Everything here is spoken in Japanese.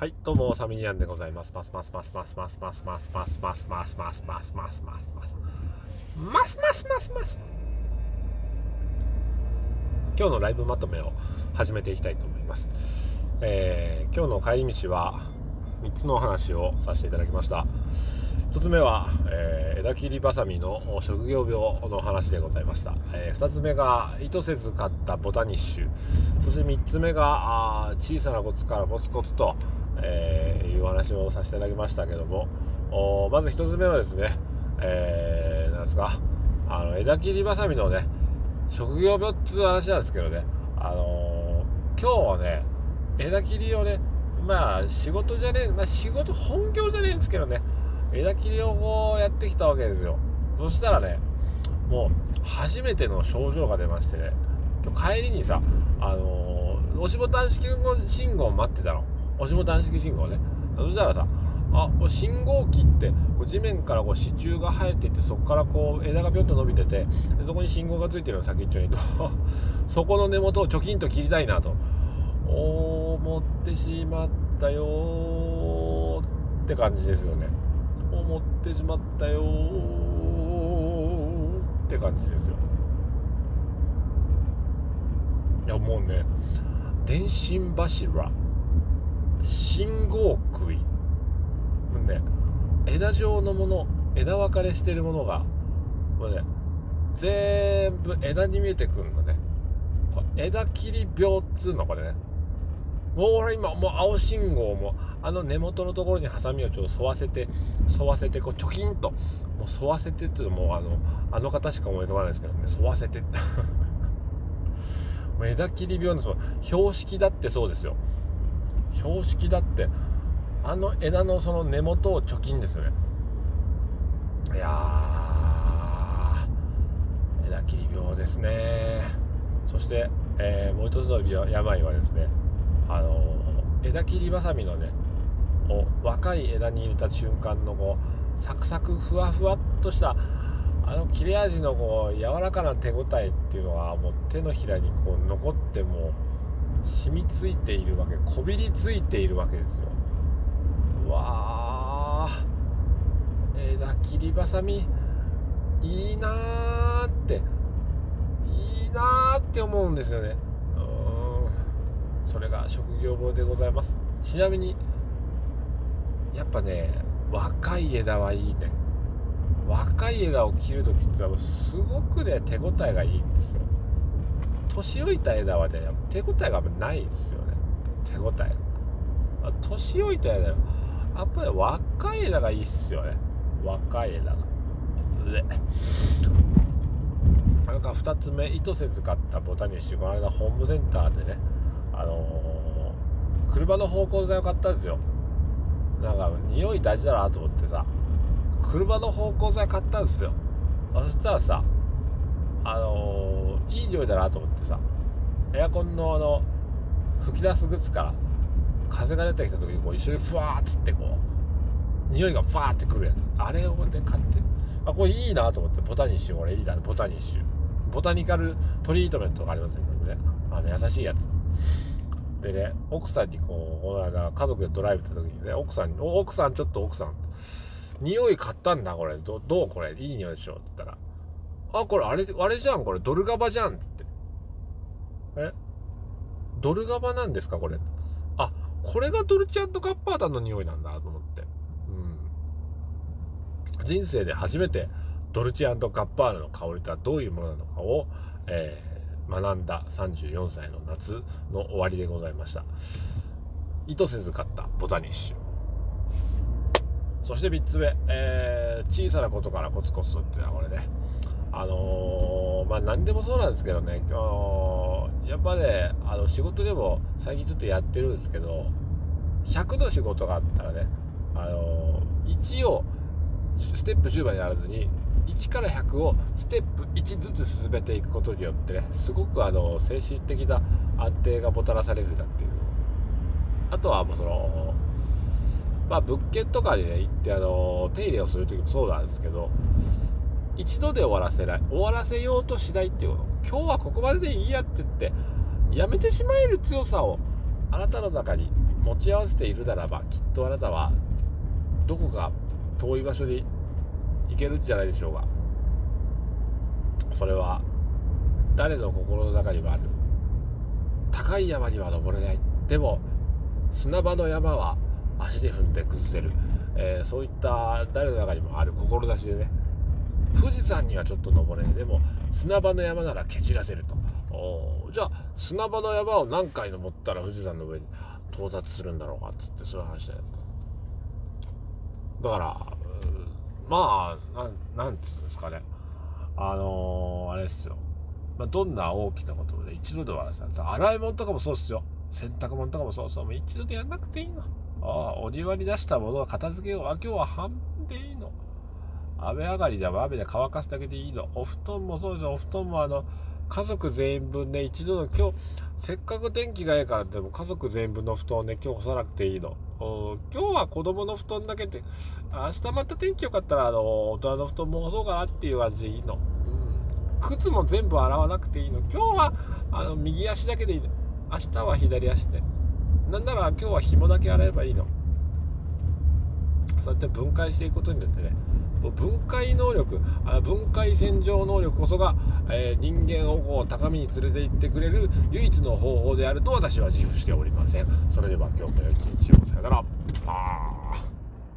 はい、どうも、サミニアンでございます。ますますますますますますますますますますますますますますますますますますます今日のライブまとめを始めていきたいと思います。えー、今日の帰り道は3つのお話をさせていただきました。1つ目は、えー、枝切りばさみの職業病の話でございました、えー、2つ目が意図せず買ったボタニッシュそして3つ目があ小さなコツからコツコツと、えー、いう話をさせていただきましたけども。まず1つ目はですね、えー、なんですか？あの枝切りばさみのね職業病っつう話なんですけどね、あのー、今日はね枝切りをねまあ仕事じゃねえ、まあ、仕事本業じゃねえんですけどね。枝切りをこうやってきたわけですよ。そしたらねもう初めての症状が出ましてね。帰りにさあのー、押しボタン式信号待ってたの。押しボタン式信号ね。そしたらさあ信号機ってこう地面からこう支柱が生えていてそこからこう枝がぴょんと伸びててそこに信号がついてるの先っちょに そこの根元をチョキンと切りたいなと。思ってしまったよって感じですよね。思ってしまったよって感じですよ。いやもうね電信柱。信号杭。ね枝状のもの枝分かれしてるものがもうね全部枝に見えてくるのね。枝切り病っつうのこれね。もう俺今もう青信号もあの根元のところにハサミをちょっと沿わせて沿わせてこうチョキンと。もう沿わせてっていうのもあのあの方しか思い浮かばないですけどね。沿わせて。もう枝切り病のその標識だってそうですよ。標識だってあの枝のその根元を貯金ですよね。いや枝切り病ですね。そして、えー、もう一つの病はですねあの枝切りばさみのね若い枝に入れた瞬間のこうサクサクふわふわっとしたあの切れ味のこう柔らかな手応えっていうのがもう手のひらにこう残っても染みついているわけこびりついているわけですよ。うわー枝切りばさみ。いいなーって。いいなーって思うんですよね。うん。それが職業病でございます。ちなみにやっぱね若い枝はいいね。若い枝を切る時ってすごくね手応えがいいんですよ。年老いた枝はね手応えがないですよね。手応え。年老いた枝やっぱり若い枝がいいっすよね。若い枝が。でなんか2つ目意図せず買ったボタニッシュこの間ホームセンターでねあのー、車の芳香剤を買ったんですよ。なんか匂い大事だなと思ってさ車の芳香剤買ったんですよ。そしたらさあのー、いい匂いだなと思ってさ。エアコンのあの吹き出す靴から風が出てきた時にこう一緒にふわーっつってこう匂いがふわーってくるやつ。あれをね買って。あこれいいなと思ってボタニッシュ俺いいなボタニッシュ。ボタニカルトリートメントがありますよね。あの優しいやつ。でね、奥さんにこう、この間家族でドライブ行った時にね、奥さんに、奥さんちょっと奥さん、匂い買ったんだ、これ。どどうこれ？いい匂いでしょって言ったら、あ、これあれ、あれじゃん、これドルガバじゃんって。え？ドルガバなんですか、これ？あ、これがドルチアントカッパーダの匂いなんだと思って。うん。人生で初めてドルチアントカッパーの香りとはどういうものなのかを、えー学んだ34歳の夏の終わりでございました意図せず買ったボタニッシュそして3つ目、えー、小さなことからコツコツっていうのはこれねあの、まあ何でもそうなんですけどね今日やっぱねあの仕事でも最近ちょっとやってるんですけど100の仕事があったらねあのー、1をステップ10までやらずに1から100をステップ1ずつ進めていくことによってねすごくあの精神的な安定がもたらされるんだっていうあとはもうそのまあ物件とかにね行ってあの手入れをする時もそうなんですけど一度で終わらせない。終わらせようとしないっていうこと。今日はここまででいいやって言ってやめてしまえる強さをあなたの中に持ち合わせているならばきっとあなたはどこか遠い場所に行けるんじゃないでしょうか。それは誰の心の中にもある。高い山には登れない。でも砂場の山は足で踏んで崩せる、えー、そういった誰の中にもある。志でね。富士山にはちょっと登れないでも砂場の山なら蹴散らせると。じゃあ砂場の山を何回登ったら富士山の上に到達するんだろうかっつってそういう話だよ。だからまあなんつうんですかね。あのー、あれですよ、まあ、どんな大きなことで一度ではさ洗い物とかもそうですよ。洗濯物とかもそうそうもう一度でやんなくていいの。ああお庭に出したものを片付けよう。あ今日は半分でいいの。雨上がりでは雨で乾かすだけでいいの。お布団もそうですよ。お布団もあの家族全員分ね一度の今日せっかく天気がいいからでも家族全員分の布団をね今日干さなくていいの。今日は子供の布団だけで明日また天気良かったらあの大人の布団も干そうかなっていう感じでいいの、うん、靴も全部洗わなくていいの。今日はあの右足だけでいいの。明日は左足で。なんなら今日は紐だけ洗えばいいの。そうやって分解していくことによってね分解能力分解洗浄能力こそが、えー、人間をこう高みに連れて行ってくれる唯一の方法であると私は自負しておりません。それでは今日も良い一日を。さよなら。